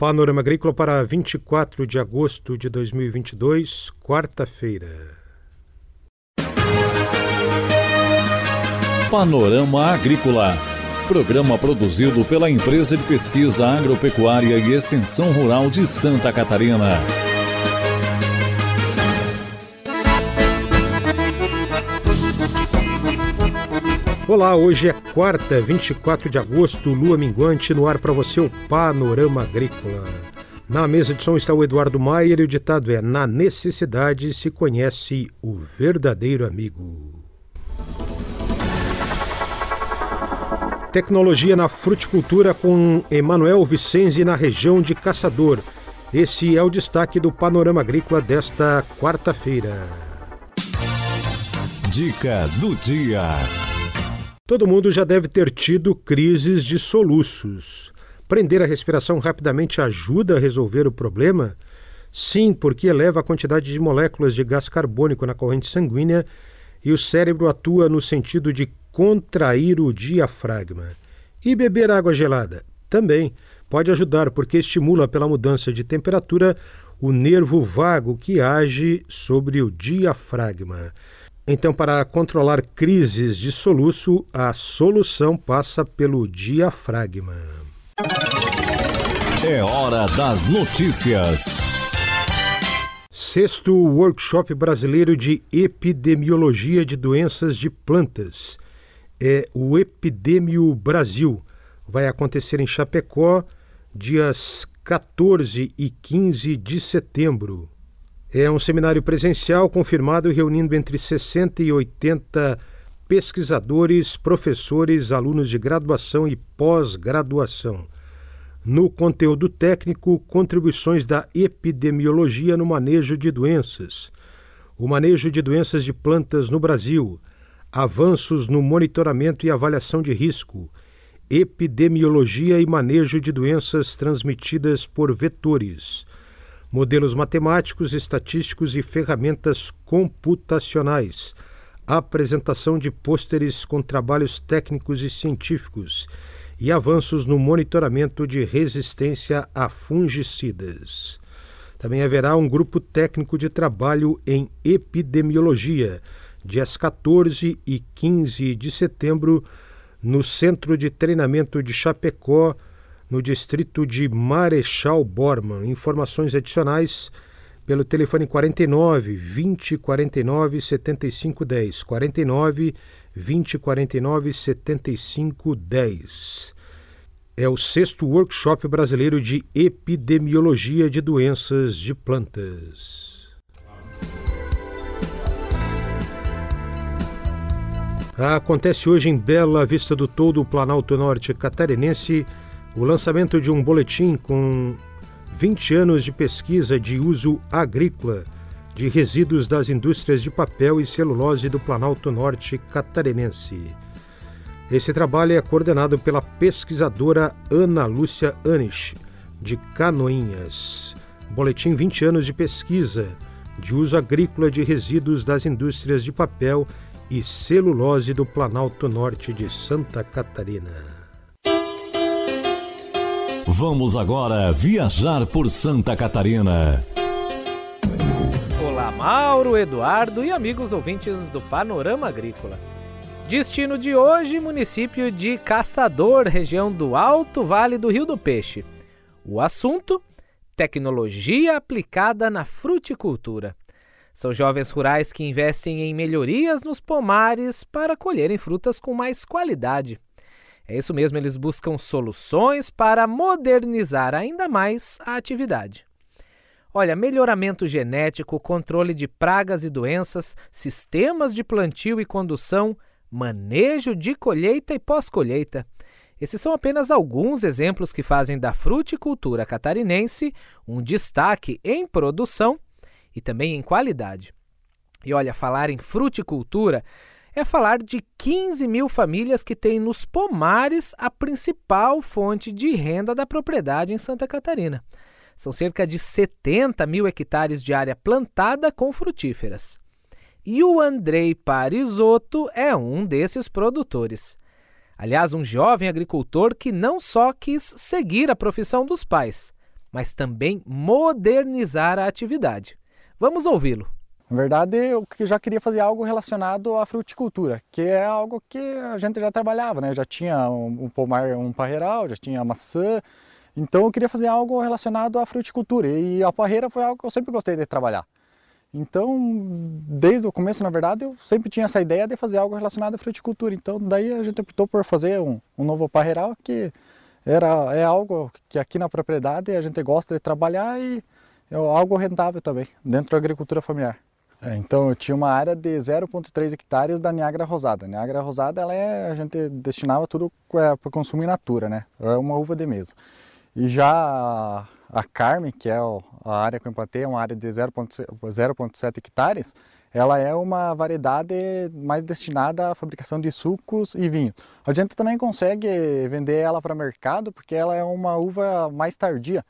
Panorama Agrícola para 24 de agosto de 2022, quarta-feira. Panorama Agrícola. Programa produzido pela Empresa de Pesquisa Agropecuária e Extensão Rural de Santa Catarina. Olá, hoje é quarta, 24 de agosto, lua minguante, no ar para você o Panorama Agrícola. Na mesa de som está o Eduardo Maier e o ditado é: Na necessidade se conhece o verdadeiro amigo. Tecnologia na fruticultura com Emanuel Vicenzi na região de Caçador. Esse é o destaque do Panorama Agrícola desta quarta-feira. Dica do dia. Todo mundo já deve ter tido crises de soluços. Prender a respiração rapidamente ajuda a resolver o problema? Sim, porque eleva a quantidade de moléculas de gás carbônico na corrente sanguínea e o cérebro atua no sentido de contrair o diafragma. E beber água gelada? Também pode ajudar, porque estimula pela mudança de temperatura o nervo vago que age sobre o diafragma. Então, para controlar crises de soluço, a solução passa pelo diafragma. É hora das notícias. Sexto Workshop Brasileiro de Epidemiologia de Doenças de Plantas. É o Epidemio Brasil. Vai acontecer em Chapecó, dias 14 e 15 de setembro. É um seminário presencial confirmado reunindo entre 60 e 80 pesquisadores, professores, alunos de graduação e pós-graduação. No conteúdo técnico, contribuições da epidemiologia no manejo de doenças, o manejo de doenças de plantas no Brasil, avanços no monitoramento e avaliação de risco, epidemiologia e manejo de doenças transmitidas por vetores modelos matemáticos, estatísticos e ferramentas computacionais, apresentação de pôsteres com trabalhos técnicos e científicos e avanços no monitoramento de resistência a fungicidas. Também haverá um grupo técnico de trabalho em epidemiologia, dias 14 e 15 de setembro, no Centro de Treinamento de Chapecó, no distrito de Marechal Borman. Informações adicionais pelo telefone 49 20 49 75 10. 49 20 49 75 10. É o sexto workshop brasileiro de epidemiologia de doenças de plantas. Acontece hoje em Bela Vista do Todo, Planalto Norte Catarinense, o lançamento de um boletim com 20 anos de pesquisa de uso agrícola de resíduos das indústrias de papel e celulose do Planalto Norte catarinense. Esse trabalho é coordenado pela pesquisadora Ana Lúcia Anish, de Canoinhas. Boletim 20 anos de pesquisa de uso agrícola de resíduos das indústrias de papel e celulose do Planalto Norte de Santa Catarina. Vamos agora viajar por Santa Catarina. Olá, Mauro, Eduardo e amigos ouvintes do Panorama Agrícola. Destino de hoje: município de Caçador, região do Alto Vale do Rio do Peixe. O assunto: tecnologia aplicada na fruticultura. São jovens rurais que investem em melhorias nos pomares para colherem frutas com mais qualidade. É isso mesmo, eles buscam soluções para modernizar ainda mais a atividade. Olha, melhoramento genético, controle de pragas e doenças, sistemas de plantio e condução, manejo de colheita e pós-colheita. Esses são apenas alguns exemplos que fazem da fruticultura catarinense um destaque em produção e também em qualidade. E olha, falar em fruticultura é falar de 15 mil famílias que têm nos pomares a principal fonte de renda da propriedade em Santa Catarina. São cerca de 70 mil hectares de área plantada com frutíferas. E o Andrei Parisotto é um desses produtores. Aliás, um jovem agricultor que não só quis seguir a profissão dos pais, mas também modernizar a atividade. Vamos ouvi-lo. Na verdade, eu já queria fazer algo relacionado à fruticultura, que é algo que a gente já trabalhava, né? Já tinha um pomar, um parreiral, já tinha maçã, então eu queria fazer algo relacionado à fruticultura e a parreira foi algo que eu sempre gostei de trabalhar. Então, desde o começo, na verdade, eu sempre tinha essa ideia de fazer algo relacionado à fruticultura. Então, daí a gente optou por fazer um, um novo parreiral que era, é algo que aqui na propriedade a gente gosta de trabalhar e é algo rentável também, dentro da agricultura familiar. É, então eu tinha uma área de 0,3 hectares da Niagara Rosada. A Niagara Rosada ela é, a gente destinava tudo é, para consumir natura, né? É uma uva de mesa. E já a, a Carme, que é a área que eu implantei, é uma área de 0,7 hectares, ela é uma variedade mais destinada à fabricação de sucos e vinho. A gente também consegue vender ela para mercado porque ela é uma uva mais tardia.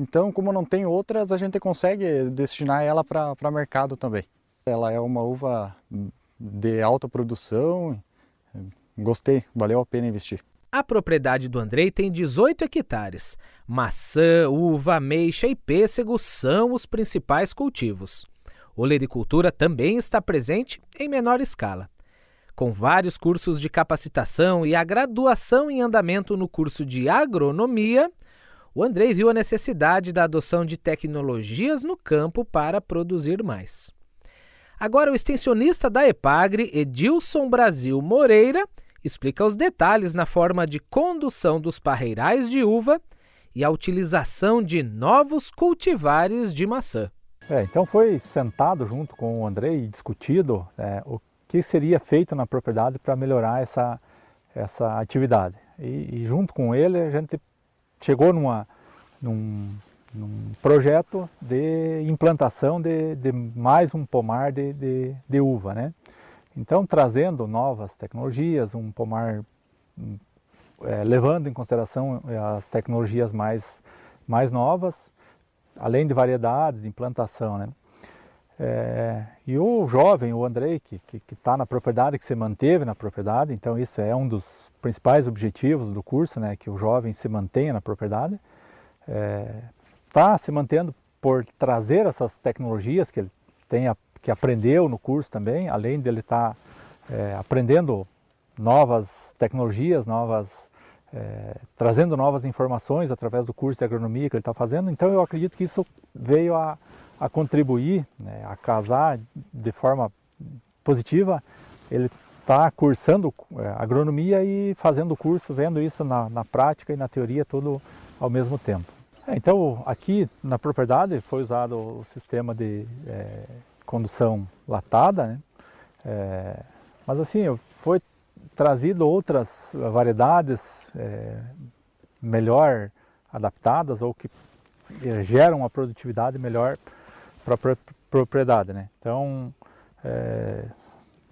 Então, como não tem outras, a gente consegue destinar ela para mercado também. Ela é uma uva de alta produção, gostei, valeu a pena investir. A propriedade do Andrei tem 18 hectares. Maçã, uva, ameixa e pêssego são os principais cultivos. Olericultura também está presente em menor escala. Com vários cursos de capacitação e a graduação em andamento no curso de agronomia, o Andrei viu a necessidade da adoção de tecnologias no campo para produzir mais. Agora, o extensionista da EPAGRE, Edilson Brasil Moreira, explica os detalhes na forma de condução dos parreirais de uva e a utilização de novos cultivares de maçã. É, então foi sentado junto com o Andrei e discutido é, o que seria feito na propriedade para melhorar essa, essa atividade. E, e, junto com ele a gente chegou numa, num, num projeto de implantação de, de mais um pomar de, de, de, uva. Né? Então, trazendo novas tecnologias, um pomar é, levando em consideração é, as tecnologias mais, mais novas, além de variedades, de implantação. Né? É, e o jovem, o Andrei, que está na propriedade, que se manteve na propriedade, então isso é um dos principais objetivos do curso, né, que o jovem se mantenha na propriedade, está é, se mantendo por trazer essas tecnologias que ele tenha, que aprendeu no curso também, além dele estar tá, é, aprendendo novas tecnologias, novas é, trazendo novas informações através do curso de agronomia que ele está fazendo. Então eu acredito que isso veio a, a contribuir, né, a casar de forma positiva ele está cursando é, agronomia e fazendo curso, vendo isso na, na, prática e na teoria tudo ao mesmo tempo. É, então aqui na propriedade foi usado o sistema de é, condução latada, né? É, mas assim foi trazido outras variedades é, melhor adaptadas ou que é, geram uma produtividade melhor para a propriedade, né? Então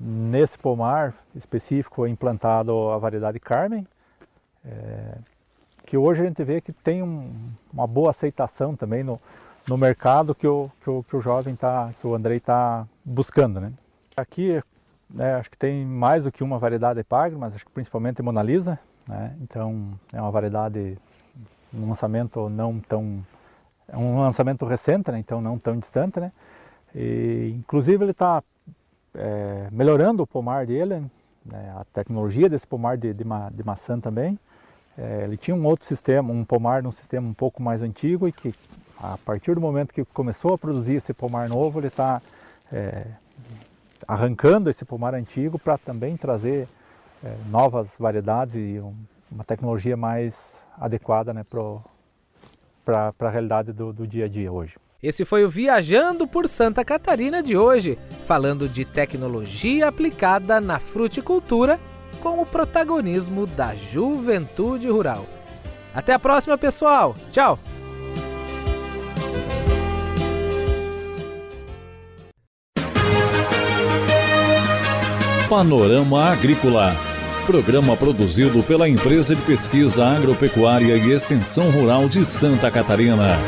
Nesse pomar específico foi implantado a variedade Carmen, é, que hoje a gente vê que tem um, uma boa aceitação também no, no mercado que o, que o, que o jovem tá, que o Andrei está buscando. Né? Aqui né, acho que tem mais do que uma variedade Epagre, mas acho que principalmente Mona Lisa, né? então é uma variedade, um lançamento não tão, é um lançamento recente, né? então não tão distante, né? E, inclusive ele está é, melhorando o pomar dele, né, a tecnologia desse pomar de, de, ma, de maçã também. É, ele tinha um outro sistema, um pomar num sistema um pouco mais antigo e que a partir do momento que começou a produzir esse pomar novo, ele está é, arrancando esse pomar antigo para também trazer é, novas variedades e um, uma tecnologia mais adequada né, para a realidade do, do dia a dia hoje. Esse foi o Viajando por Santa Catarina de hoje, falando de tecnologia aplicada na fruticultura com o protagonismo da juventude rural. Até a próxima, pessoal. Tchau. Panorama Agrícola. Programa produzido pela Empresa de Pesquisa Agropecuária e Extensão Rural de Santa Catarina.